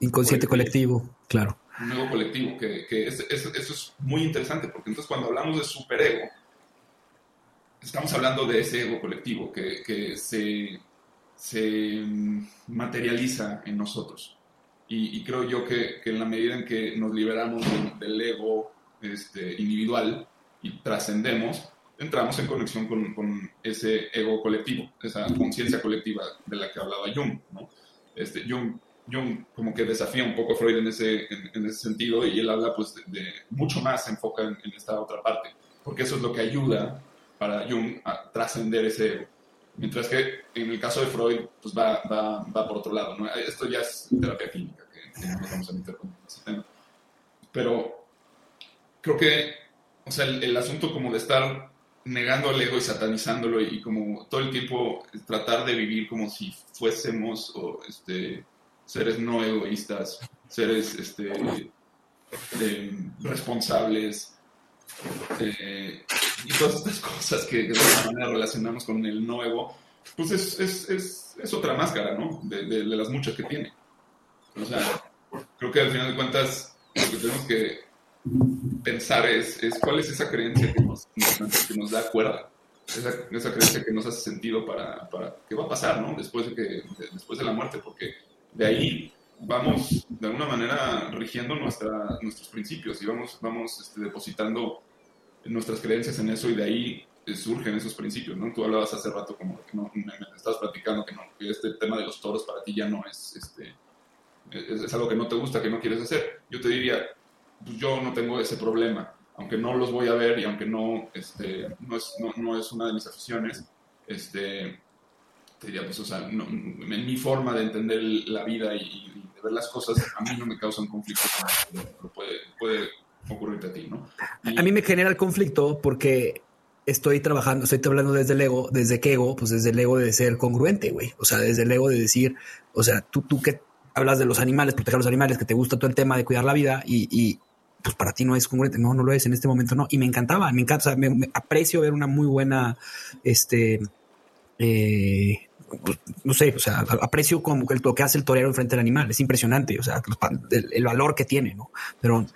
inconsciente colectivo, claro. Un ego colectivo, que, eso es muy interesante, porque entonces cuando hablamos de superego, estamos hablando de ese ego colectivo que, se, se, materializa en nosotros. Y, creo yo que, en la medida en que nos liberamos del, ego este, individual y trascendemos, entramos en conexión con, con, ese ego colectivo, esa conciencia colectiva de la que hablaba Jung. ¿no? Este, Jung, Jung como que desafía un poco a Freud en ese, en, ese sentido y él habla pues de, mucho más, se enfoca en, esta otra parte, porque eso es lo que ayuda para Jung a trascender ese ego. Mientras que en el caso de Freud, pues va, va, va por otro lado. ¿no? Esto ya es terapia química, que, no nos vamos a meter con ese tema. Pero creo que, o sea, el, el asunto como de estar negando al ego y satanizándolo y, como todo el tiempo tratar de vivir como si fuésemos o, este, seres no egoístas, seres este, responsables eh, y todas estas cosas que de alguna manera relacionamos con el no ego, pues es, es, es, es otra máscara, ¿no? De, de, las muchas que tiene. O sea, creo que al final de cuentas lo que tenemos que pensar es, es cuál es esa creencia que nos, que nos da cuerda, esa, esa, creencia que nos hace sentido para, para qué va a pasar, ¿no? Después de, que, después de la muerte, porque de ahí vamos de alguna manera rigiendo nuestra, nuestros principios y vamos, vamos este, depositando nuestras creencias en eso y de ahí surgen esos principios, ¿no? Tú hablabas hace rato como que no, me, estabas platicando que, no, que este tema de los toros para ti ya no es, este, es, es, algo que no te gusta, que no quieres hacer. Yo te diría, pues yo no tengo ese problema, aunque no los voy a ver y aunque no, este, no, es, no, es una de mis aficiones, este, te diría, pues, o sea, en mi forma de entender la vida y, de ver las cosas, a mí no me causa un conflicto, pero puede, puede ocurrirte a ti, ¿no? a mí me genera el conflicto porque estoy trabajando, estoy hablando desde el ego, desde qué ego, pues desde el ego de ser congruente, güey. O sea, desde el ego de decir, o sea, tú, tú que hablas de los animales, proteger a los animales, que te gusta todo el tema de cuidar la vida y, pues para ti no es congruente. No, no lo es en este momento, no. Y me encantaba, me encanta, o sea, me, aprecio ver una muy buena, este, eh, pues, no sé, o sea, aprecio como el, lo que hace el torero enfrente del animal. Es impresionante, o sea, el, valor que tiene, ¿no? Pero.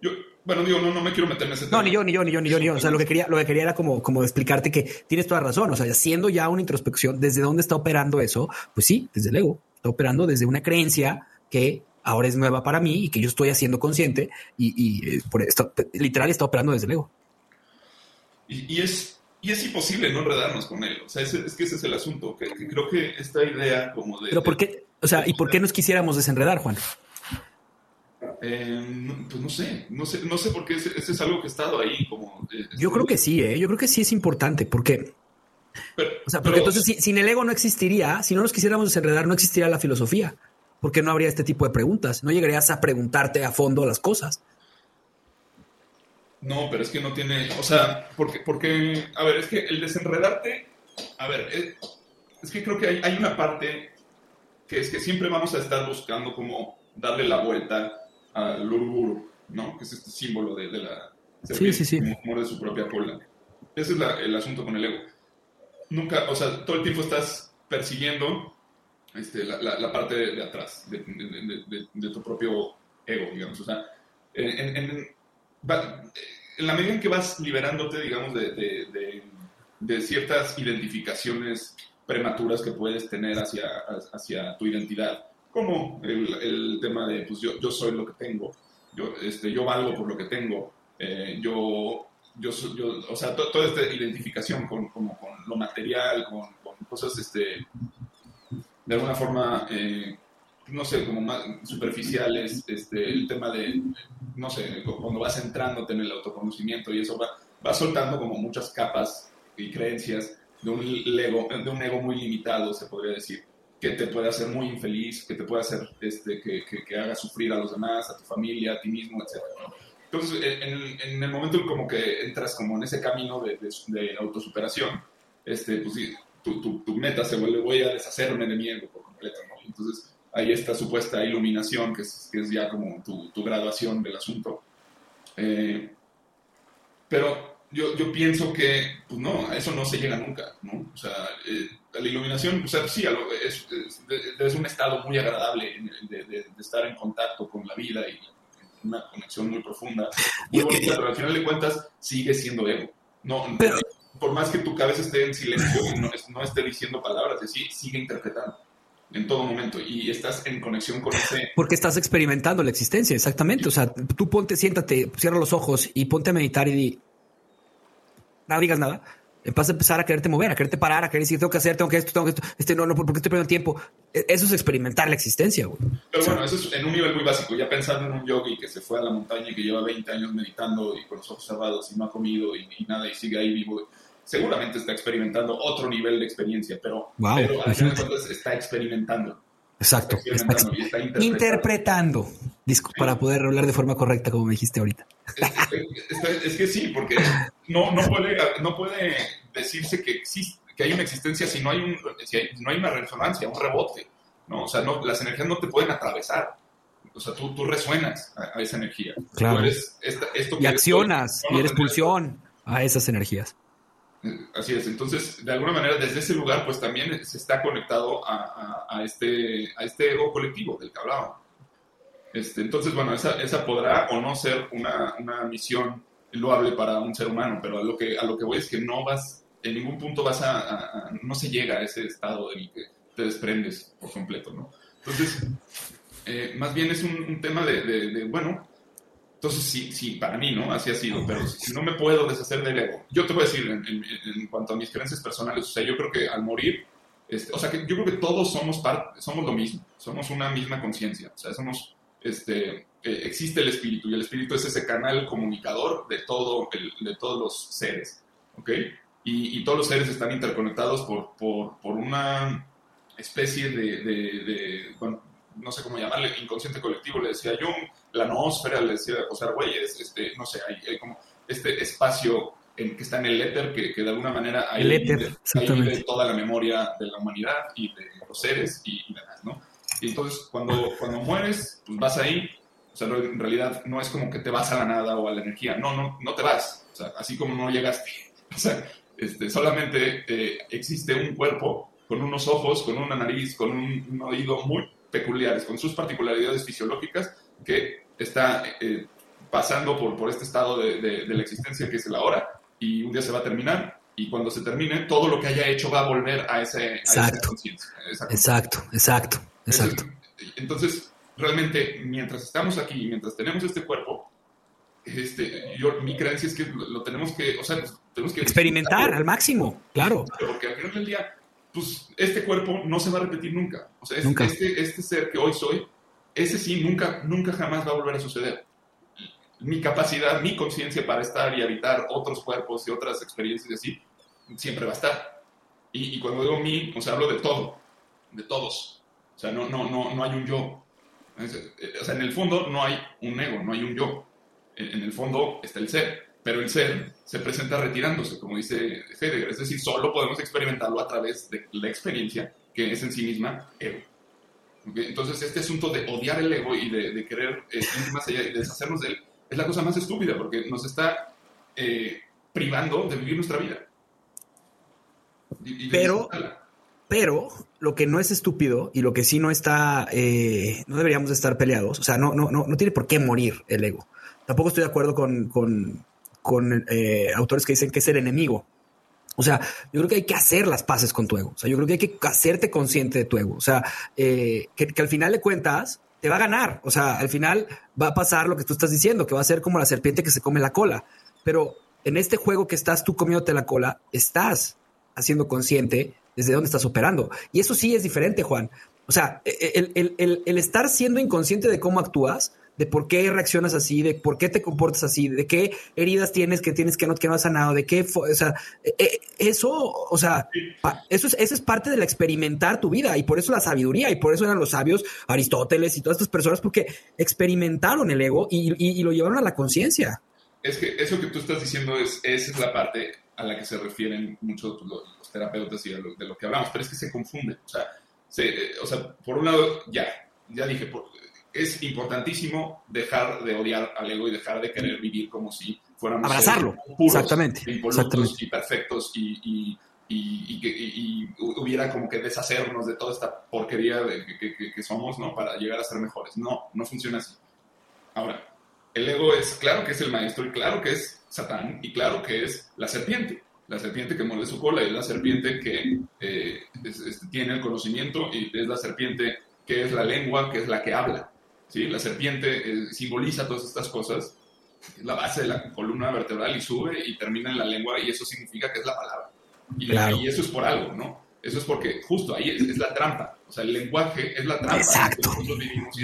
Yo, bueno, digo, no, no me quiero meter en ese tema. No, ni yo, ni yo, ni yo, ni yo, ni yo. O sea, lo que quería, lo que quería era como, como explicarte que tienes toda razón. O sea, haciendo ya una introspección, ¿desde dónde está operando eso? Pues sí, desde el ego. Está operando desde una creencia que ahora es nueva para mí y que yo estoy haciendo consciente y, y eh, por esto, literal está operando desde el ego. Y, y, es, y es imposible no enredarnos con él. O sea, es, es que ese es el asunto. Que, que, creo que esta idea como de... Pero ¿por qué? O sea, ¿y por qué nos quisiéramos desenredar, Juan? Eh, pues no sé, no sé, no sé por qué ese, ese es algo que ha estado ahí como... Eh, yo creo que sí, ¿eh? yo creo que sí es importante porque... Pero, o sea, porque pero, entonces si, sin el ego no existiría, si no nos quisiéramos desenredar, no existiría la filosofía, porque no habría este tipo de preguntas, no llegarías a preguntarte a fondo las cosas. No, pero es que no tiene, o sea, porque, porque a ver, es que el desenredarte, a ver, es, es que creo que hay, hay una parte que es que siempre vamos a estar buscando como darle la vuelta al Uruburu, ¿no? Que es este símbolo de, de la sí, sí, sí. como de su propia cola. Ese es la, el asunto con el ego. Nunca, o sea, todo el tiempo estás persiguiendo este, la, la, la, parte de, de atrás de, de, tu propio ego, digamos. O sea, en, en, en, la medida en que vas liberándote, digamos, de, ciertas identificaciones prematuras que puedes tener hacia, hacia tu identidad, como el, el, tema de, pues yo, yo soy lo que tengo, yo, este, yo valgo por lo que tengo, eh, yo, yo, yo, o sea, to, toda esta identificación con, como, con lo material, con, con, cosas, este, de alguna forma, eh, no sé, como más superficiales, este, el tema de, no sé, cuando vas entrándote en el autoconocimiento y eso va, va soltando como muchas capas y creencias de un ego, de un ego muy limitado, se podría decir que te puede hacer muy infeliz, que te puede hacer este, que, que, haga sufrir a los demás, a tu familia, a ti mismo, etc. Entonces, en, en, el momento en como que entras como en ese camino de, de, de autosuperación, este, pues tu, tu, tu, meta se vuelve, voy a deshacerme de mi ego por completo, ¿no? Entonces, hay esta supuesta iluminación, que es, que es ya como tu, tu, graduación del asunto. Eh, pero yo, yo, pienso que, pues no, a eso no se llega nunca, ¿no? O sea, eh, la iluminación, o sea, sí, es, es, es, un estado muy agradable de, de, de, estar en contacto con la vida y una conexión muy profunda, muy bonita, pero al final de cuentas sigue siendo ego. No, pero, por más que tu cabeza esté en silencio y no, no esté diciendo palabras, decir, sigue interpretando en todo momento y estás en conexión con ese... Porque estás experimentando la existencia, exactamente. O sea, tú ponte, siéntate, cierra los ojos y ponte a meditar y di, no digas nada vas a empezar a quererte mover, a quererte parar, a querer decir, tengo que hacer, tengo que esto, tengo que esto, este, no, no, ¿por qué estoy perdiendo tiempo? Eso es experimentar la existencia, güey. Pero bueno, eso es en un nivel muy básico, ya pensando en un yogi que se fue a la montaña y que lleva 20 años meditando y con los ojos cerrados y no ha comido y, y nada y sigue ahí vivo, seguramente está experimentando otro nivel de experiencia, pero, wow, pero al final de cuentas está experimentando. Exacto. Está, está, está interpretando. interpretando. Disco, sí. Para poder hablar de forma correcta, como me dijiste ahorita. Es, es, es que sí, porque no, no, puede, no puede decirse que, existe, que hay una existencia si no hay, un, si hay, no hay una resonancia, un rebote. ¿no? O sea, no, las energías no te pueden atravesar. O sea, tú, tú resuenas a, a esa energía. Claro. Tú eres esta, esto y accionas eres, y eres pulsión a esas energías. Así es, entonces de alguna manera desde ese lugar pues también se está conectado a, este, a este ego colectivo del que hablaba. Este, entonces, bueno, esa, esa podrá o no ser una, una, misión loable para un ser humano, pero a lo, que, a lo que voy es que no vas, en ningún punto vas a, no se llega a ese estado en el que te desprendes por completo, ¿no? Entonces, eh, más bien es un, un tema de, de, de, bueno, entonces, sí, sí, para mí, ¿no? Así ha sido, pero si no me puedo deshacer del ego. Yo te voy a decir, en, en, en cuanto a mis creencias personales, o sea, yo creo que al morir, este, o sea, que yo creo que todos somos parte, somos lo mismo, somos una misma conciencia, o sea, somos, este, eh, existe el espíritu, y el espíritu es ese canal comunicador de, todo el, de todos los seres, ¿ok? Y, y, todos los seres están interconectados por, por, por una especie de, de, de bueno, no sé cómo llamarle, inconsciente colectivo, le decía Jung, la noósfera, le decía José Argüelles, este, no sé, hay, hay, como este espacio en, que está en el éter, que, que de alguna manera hay, el éter, hay toda la memoria de la humanidad y de los seres y, y demás, ¿no? Y entonces, cuando, cuando mueres, pues vas ahí, o sea, en realidad no es como que te vas a la nada o a la energía, no, no, no te vas, o sea, así como no llegaste, o sea, este, solamente eh, existe un cuerpo con unos ojos, con una nariz, con un, un oído muy peculiares, con sus particularidades fisiológicas, que está, eh, pasando por, por este estado de, de, la existencia que es el ahora, y un día se va a terminar, y cuando se termine, todo lo que haya hecho va a volver a, ese, exacto. esa conciencia. Exacto, exacto, exacto. Entonces, realmente, mientras estamos aquí, mientras tenemos este cuerpo, este, yo, mi creencia es que lo tenemos que, o sea, tenemos que experimentar al máximo, claro. Porque al final del día, pues este cuerpo no se va a repetir nunca. O sea, Este, este ser que hoy soy, ese sí nunca, nunca jamás va a volver a suceder. Mi capacidad, mi conciencia para estar y habitar otros cuerpos y otras experiencias así, siempre va a estar. Y, y, cuando digo mí, o sea, hablo de todo, de todos. O sea, no, no, no, no hay un yo. O sea, en el fondo no hay un ego, no hay un yo. En, el fondo está el ser, pero el ser se presenta retirándose, como dice Heidegger. Es decir, solo podemos experimentarlo a través de la experiencia, que es en sí misma ego. Entonces, este asunto de odiar el ego y de, querer eh, ir más allá y deshacernos de él es la cosa más estúpida, porque nos está eh, privando de vivir nuestra vida. pero, pero lo que no es estúpido y lo que sí no está, eh, no deberíamos estar peleados, o sea, no, no, no, no tiene por qué morir el ego. Tampoco estoy de acuerdo con, con, con eh, autores que dicen que es el enemigo. O sea, yo creo que hay que hacer las paces con tu ego. O sea, yo creo que hay que hacerte consciente de tu ego. O sea, eh, que, al final de cuentas te va a ganar. O sea, al final va a pasar lo que tú estás diciendo, que va a ser como la serpiente que se come la cola. Pero en este juego que estás tú comiéndote la cola, estás haciendo consciente desde dónde estás operando. Y eso sí es diferente, Juan. O sea, el, el, el estar siendo inconsciente de cómo actúas, de por qué reaccionas así, de por qué te comportas así, de qué heridas tienes que tienes que no, que no has sanado, de qué, o sea, e, e, eso, o sea, eso es, eso es parte de la experimentar tu vida y por eso la sabiduría y por eso eran los sabios, Aristóteles y todas estas personas, porque experimentaron el ego y, y, lo llevaron a la conciencia. Es que eso que tú estás diciendo es, esa es la parte a la que se refieren muchos los, terapeutas y de lo, que hablamos, pero es que se confunde. O sea, o sea por un lado, ya, ya dije, por, es importantísimo dejar de odiar al ego y dejar de querer vivir como si fuéramos abrazarlo. puros, exactamente, exactamente. y perfectos y, y, hubiera como que deshacernos de toda esta porquería de que, que, somos no para llegar a ser mejores. No no funciona así. Ahora el ego es claro que es el maestro y claro que es Satán y claro que es la serpiente. La serpiente que muerde su cola es la serpiente que eh, tiene el conocimiento y es la serpiente que es la lengua que es la que habla ¿sí? La serpiente eh, simboliza todas estas cosas, es la base de la columna vertebral y sube y termina en la lengua y eso significa que es la palabra. Y, eso es por algo, ¿no? Eso es porque justo ahí es, la trampa. O sea, el lenguaje es la trampa Exacto. que nosotros vivimos y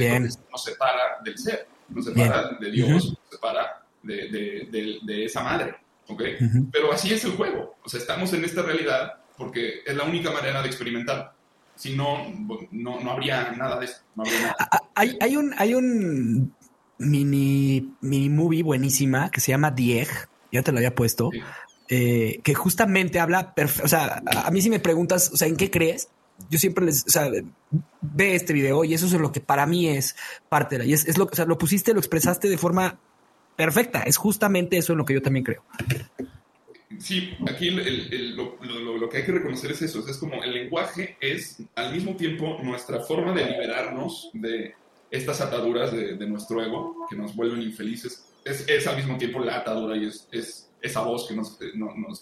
nos separa del ser, nos separa de Dios, nos separa de, de, de, esa madre. ¿okay? Pero así es el juego. O sea, estamos en esta realidad porque es la única manera de experimentar. Si no, no, no habría nada de. Ah, ah, hay, hay, un, hay un mini, mini movie buenísima que se llama Dieg, ya te lo había puesto, eh, que justamente habla, o sea, a mí si me preguntas, o sea, ¿en qué crees? Yo siempre les, o sea, ve este video y eso es lo que para mí es parte de la, y es, es lo, o sea, lo pusiste, lo expresaste de forma perfecta, es justamente eso en lo que yo también creo. Sí, aquí lo, que hay que reconocer es eso, es como el lenguaje es al mismo tiempo nuestra forma de liberarnos de estas ataduras de, nuestro ego que nos vuelven infelices, es, al mismo tiempo la atadura y es, esa voz que nos,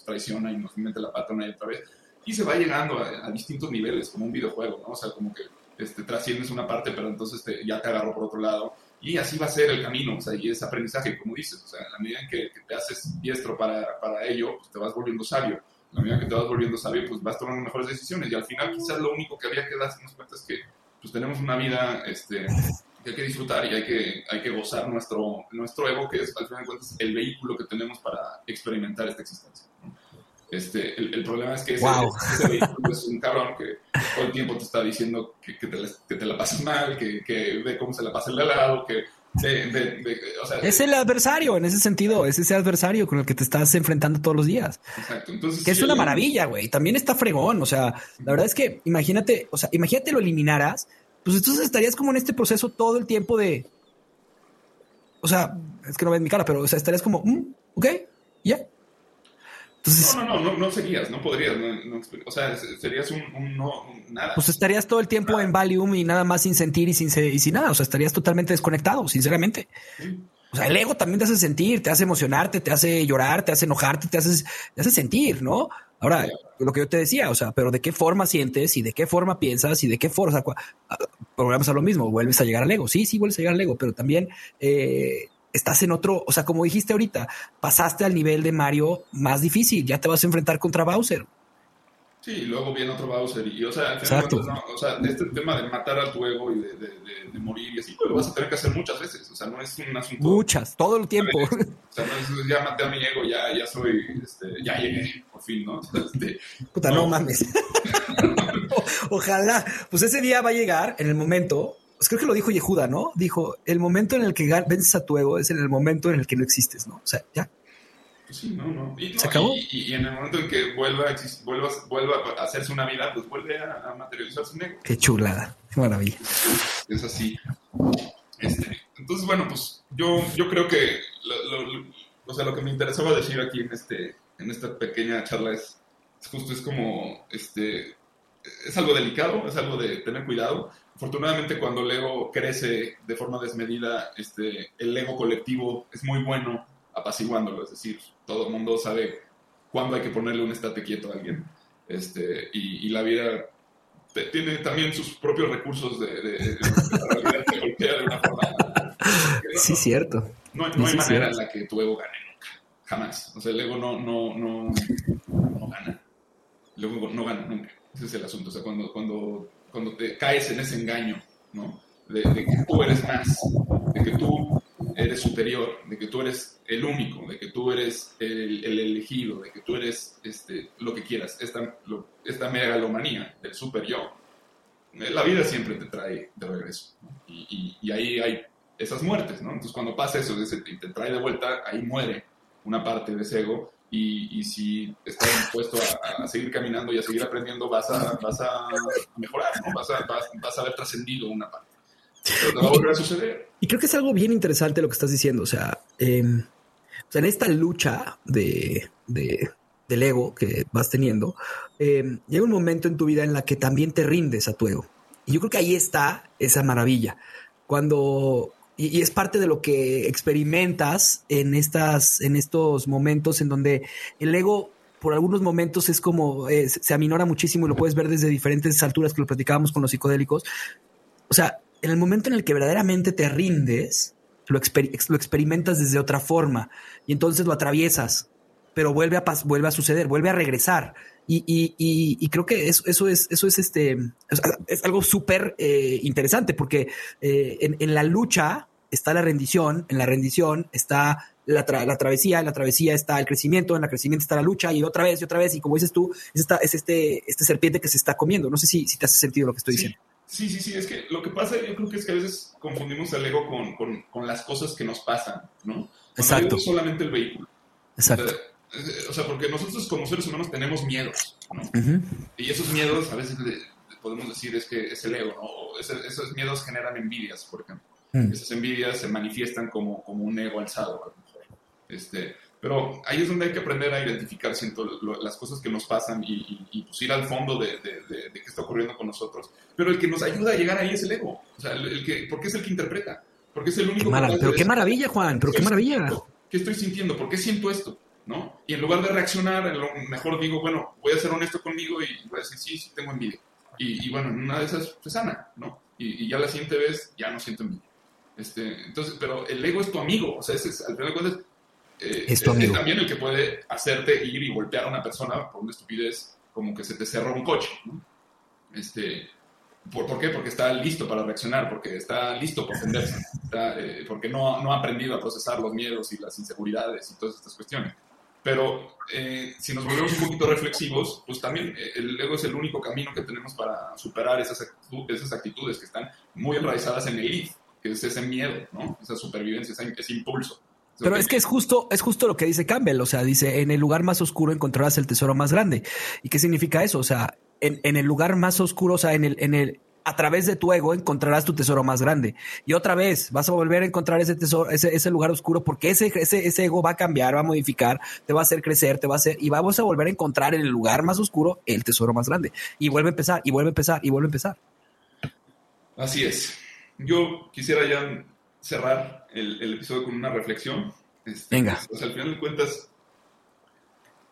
traiciona y nos mete la pata una y otra vez. Y se va llegando a, distintos niveles, como un videojuego, ¿no? O sea, como que este, trasciendes una parte, pero entonces ya te agarro por otro lado y así va a ser el camino, o sea, y es aprendizaje, como dices, o sea, a la medida en que, te haces diestro para, para ello, pues te vas volviendo sabio. La medida que te vas volviendo sabio, pues vas tomando mejores decisiones. Y al final, quizás lo único que había que darnos cuenta es que pues tenemos una vida este, que hay que disfrutar y hay que, hay que gozar nuestro, nuestro ego, que es, al final de cuentas, el vehículo que tenemos para experimentar esta existencia. Este, el, problema es que ese, vehículo es un cabrón que todo el tiempo te está diciendo que, te, la, que te, la, pasas mal, que, que, ve cómo se la pasa el de lado, que... es el adversario en ese sentido, es ese adversario con el que te estás enfrentando todos los días. Exacto. Entonces, que es una maravilla, güey. También está fregón. O sea, la verdad es que imagínate, o sea, imagínate lo eliminaras, pues entonces estarías como en este proceso todo el tiempo de. O sea, es que no ves mi cara, pero o sea, estarías como, mm, ok, ya no, no, no, no, seguías, no podrías, o sea, serías un, no, nada. Pues estarías todo el tiempo en Valium y nada más sin sentir y sin, y sin nada, o sea, estarías totalmente desconectado, sinceramente. O sea, el ego también te hace sentir, te hace emocionarte, te hace llorar, te hace enojarte, te hace, te hace sentir, ¿no? Ahora, lo que yo te decía, o sea, pero de qué forma sientes y de qué forma piensas y de qué forma, o sea, ah, programas a lo mismo, vuelves a llegar al ego. Sí, sí, vuelves a llegar al ego, pero también eh, estás en otro, o sea, como dijiste ahorita, pasaste al nivel de Mario más difícil, ya te vas a enfrentar contra Bowser. Sí, luego viene otro Bowser. Y, o sea, Exacto. o sea, este tema de matar a tu ego y de, de, de, morir y así, lo vas a tener que hacer muchas veces. O sea, no es un asunto. Muchas, todo el tiempo. O sea, no es ya maté a mi ego, ya, ya soy, este, ya llegué, por fin, ¿no? este, Puta, no, mames. Ojalá. Pues ese día va a llegar en el momento. Pues creo que lo dijo Yehuda, ¿no? Dijo: el momento en el que vences a tu ego es en el momento en el que no existes, ¿no? O sea, ya pues sí, no, no. Y, ¿Se acabó? Y, en el momento en que vuelva a, vuelva, vuelva a hacerse una vida, pues vuelve a, materializar su negro. Qué chulada, qué maravilla. Es, así. Este, entonces, bueno, pues yo, yo creo que lo, o sea, lo que me interesaba decir aquí en, este, en esta pequeña charla es, justo es como, este, es algo delicado, es algo de tener cuidado. Afortunadamente, cuando el ego crece de forma desmedida, este, el ego colectivo es muy bueno apaciguándolo, es decir, todo el mundo sabe cuándo hay que ponerle un estate quieto a alguien. Este, y, la vida tiene también sus propios recursos de, de, la vida te golpea de una forma. sí, cierto. No, hay manera en la que tu ego gane nunca, jamás. O sea, el ego no, no, no, no gana. El ego no gana nunca. Ese es el asunto. O sea, cuando, cuando, cuando te caes en ese engaño, ¿no? De, de que tú eres más, de que tú eres superior, de que tú eres el único, de que tú eres el, elegido, de que tú eres este, lo que quieras, esta, esta megalomanía del super yo. La vida siempre te trae de regreso. Y, y, ahí hay esas muertes, ¿no? Entonces cuando pasa eso, y te trae de vuelta, ahí muere una parte de ese ego y, y, si estás dispuesto a, seguir caminando y a seguir aprendiendo, vas a, vas a mejorar, ¿no? Vas a, vas, vas a haber trascendido una parte. Pero te va a volver a suceder. Y creo que es algo bien interesante lo que estás diciendo. O sea, em, en esta lucha de, del ego que vas teniendo, em, llega un momento en tu vida en la que también te rindes a tu ego. Y yo creo que ahí está esa maravilla. Cuando, y, es parte de lo que experimentas en, estas, en estos momentos en donde el ego por algunos momentos es como eh, se aminora muchísimo y lo puedes ver desde diferentes alturas que lo platicábamos con los psicodélicos. O sea, en el momento en el que verdaderamente te rindes, lo, experimentas desde otra forma y entonces lo atraviesas, pero vuelve a, vuelve a suceder, vuelve a regresar. Y, creo que eso, eso, es, eso es, este, es algo súper eh, interesante porque eh, en, la lucha está la rendición, en la rendición está la, travesía, en la travesía está el crecimiento, en la crecimiento está la lucha y otra vez y otra vez. Y como dices tú, es, es este, este serpiente que se está comiendo. No sé si, si te hace sentido lo que estoy diciendo. Sí, sí, sí, es que lo que pasa yo creo que es que a veces confundimos el ego con, con, con las cosas que nos pasan, ¿no? Exacto. es solamente el vehículo. Exacto. O sea, porque nosotros como seres humanos tenemos miedos, ¿no? Y esos miedos a veces podemos decir es que es el ego, ¿no? esos miedos generan envidias, por ejemplo. Mm. Esas envidias se manifiestan como, como un ego alzado, a lo mejor. Este, pero ahí es donde hay que aprender a identificar siento, las cosas que nos pasan y, y, pues ir al fondo de, de, qué está ocurriendo con nosotros. Pero el que nos ayuda a llegar ahí es el ego. O sea, el, que, porque es el que interpreta. Porque es el único que Pero qué maravilla, Juan. Pero qué maravilla. ¿Qué estoy sintiendo? ¿Por qué siento esto? ¿No? Y en lugar de reaccionar, mejor digo, bueno, voy a ser honesto conmigo y voy a decir, sí, sí, tengo envidia. Y, y bueno, una de esas se sana, ¿no? Y, ya la siguiente vez ya no siento envidia. Este, entonces, pero el ego es tu amigo. O sea, ese es, al final de cuentas, eh, es, también el que puede hacerte ir y golpear a una persona por una estupidez como que se te cerró un coche. Este, ¿por, qué? Porque está listo para reaccionar, porque está listo para defenderse, eh, porque no, no, ha aprendido a procesar los miedos y las inseguridades y todas estas cuestiones. Pero eh, si nos volvemos un poquito reflexivos, pues también el ego es el único camino que tenemos para superar esas, esas actitudes que están muy enraizadas en el id, que es ese miedo, ¿no? esa supervivencia, ese impulso. Pero es que es justo, es justo lo que dice Campbell. O sea, dice en el lugar más oscuro encontrarás el tesoro más grande. ¿Y qué significa eso? O sea, en, en el lugar más oscuro, o sea, en el, en el, a través de tu ego encontrarás tu tesoro más grande. Y otra vez vas a volver a encontrar ese tesoro, ese, ese lugar oscuro, porque ese, ese, ese ego va a cambiar, va a modificar, te va a hacer crecer, te va a hacer, y vamos a volver a encontrar en el lugar más oscuro el tesoro más grande. Y vuelve a empezar, y vuelve a empezar, y vuelve a empezar. Así es. Yo quisiera ya cerrar el, el episodio con una reflexión. Este, Venga. O sea, al final de cuentas,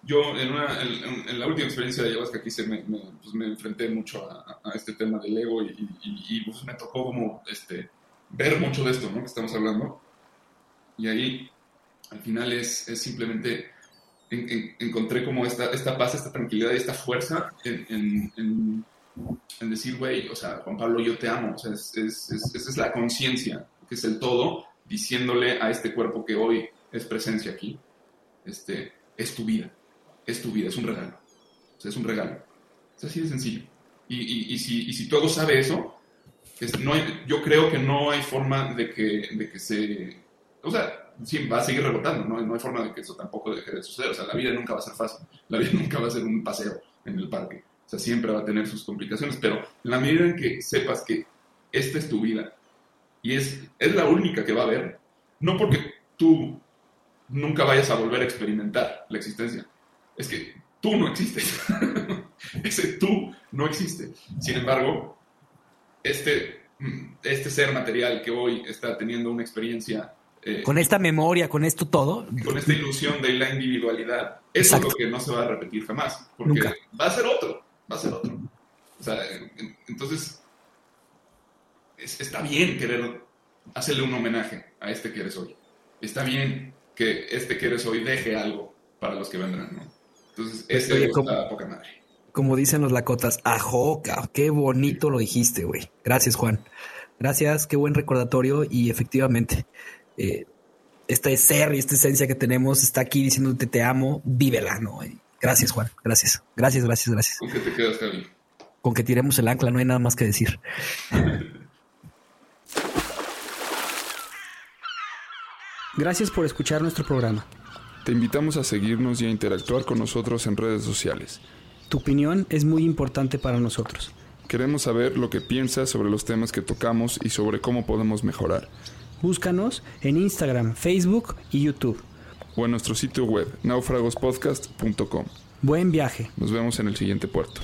yo en, una, en, en la última experiencia de ayahuasca que hice me, me, pues me enfrenté mucho a, a, este tema del ego y, y, y pues me tocó como este, ver mucho de esto ¿no? que estamos hablando. Y ahí, al final, es, es simplemente en, en, encontré como esta, esta paz, esta tranquilidad y esta fuerza en, en decir, güey, o sea, Juan Pablo, yo te amo. O sea, es, es, es, esa es la conciencia, que es el todo, diciéndole a este cuerpo que hoy es presencia aquí, este, es tu vida, es tu vida, es un regalo. O sea, es un regalo. Es así de sencillo. Y, y, y si, y si todo sabe eso, es, no hay, yo creo que no hay forma de que, de que se... O sea, sí, va a seguir rebotando, ¿no? no hay forma de que eso tampoco deje de suceder. O sea, la vida nunca va a ser fácil. La vida nunca va a ser un paseo en el parque. O sea, siempre va a tener sus complicaciones, pero en la medida en que sepas que esta es tu vida y es, es la única que va a haber, no porque tú nunca vayas a volver a experimentar la existencia, es que tú no existes. Ese tú no existe. Sin embargo, este, este ser material que hoy está teniendo una experiencia eh, con esta memoria, con esto todo. Con esta ilusión de la individualidad. Eso Exacto. es lo que no se va a repetir jamás. Porque Nunca. va a ser otro va a ser otro. O sea, entonces, es, está bien querer hacerle un homenaje a este que eres hoy. Está bien que este que eres hoy deje algo para los que vendrán, ¿no? Entonces, ese Oye, como, poca madre. Como dicen los lacotas, ajoca, qué bonito lo dijiste, güey. Gracias, Juan. Gracias, qué buen recordatorio y efectivamente, eh, este ser y esta esencia que tenemos está aquí diciéndote te amo, vívela, ¿no? Gracias, Juan. Gracias. Gracias, gracias, gracias. ¿Con qué te quedas, Javi? Con que tiremos el ancla, no hay nada más que decir. Gracias por escuchar nuestro programa. Te invitamos a seguirnos y a interactuar con nosotros en redes sociales. Tu opinión es muy importante para nosotros. Queremos saber lo que piensas sobre los temas que tocamos y sobre cómo podemos mejorar. Búscanos en Instagram, Facebook y YouTube o en nuestro sitio web naufragospodcast.com. Buen viaje. Nos vemos en el siguiente puerto.